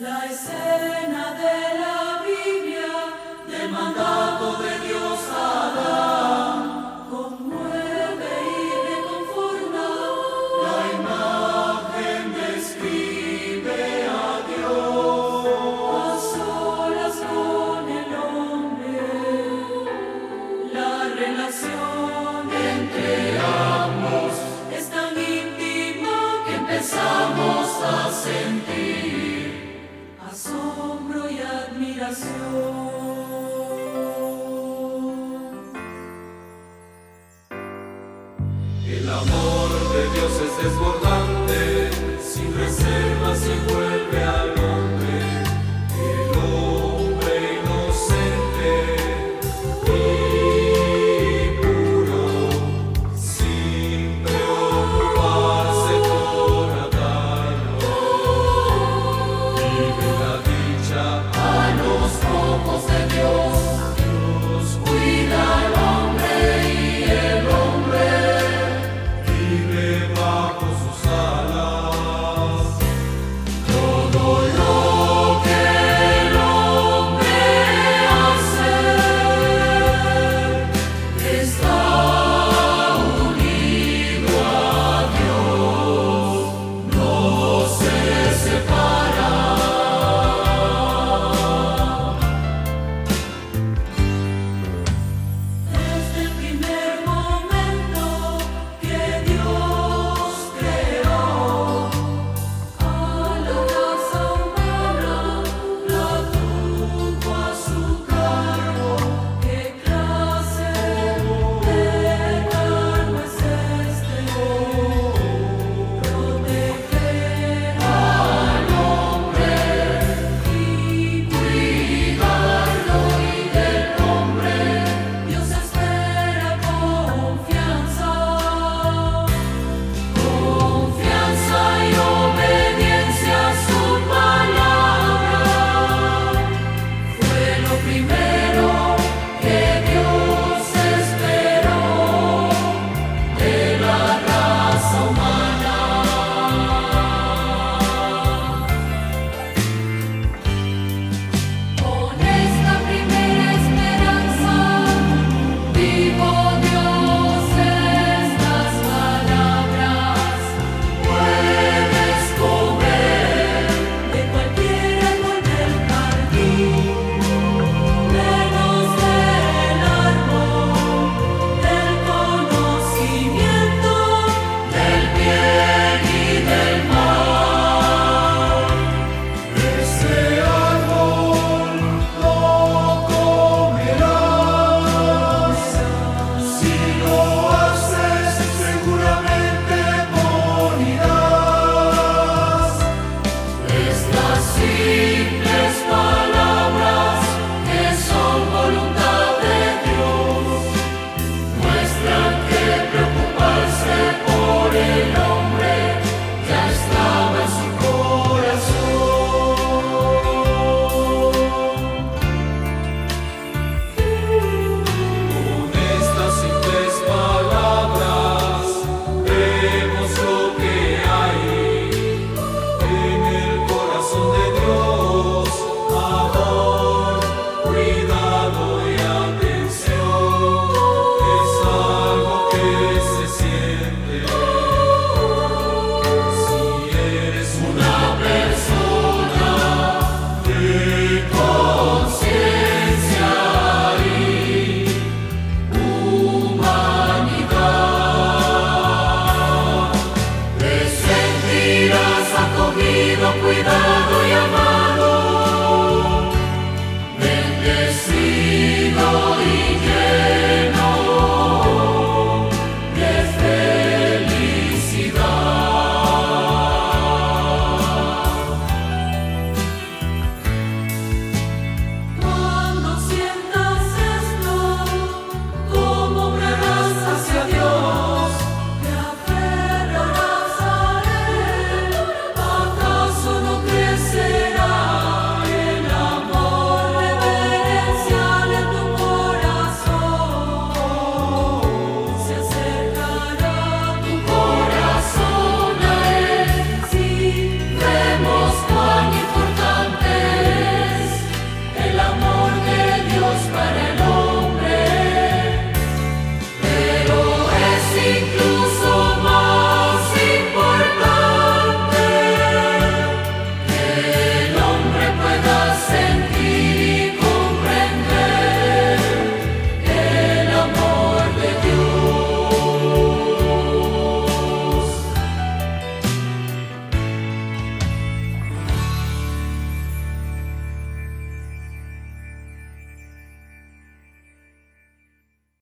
La escena de la Biblia del mandato de Dios a Adán conmueve y reconforta. La imagen describe a Dios a solas con el hombre. La relación entre ambos es tan íntima que empezamos a sentir El amor de Dios es desbordante, sin juego.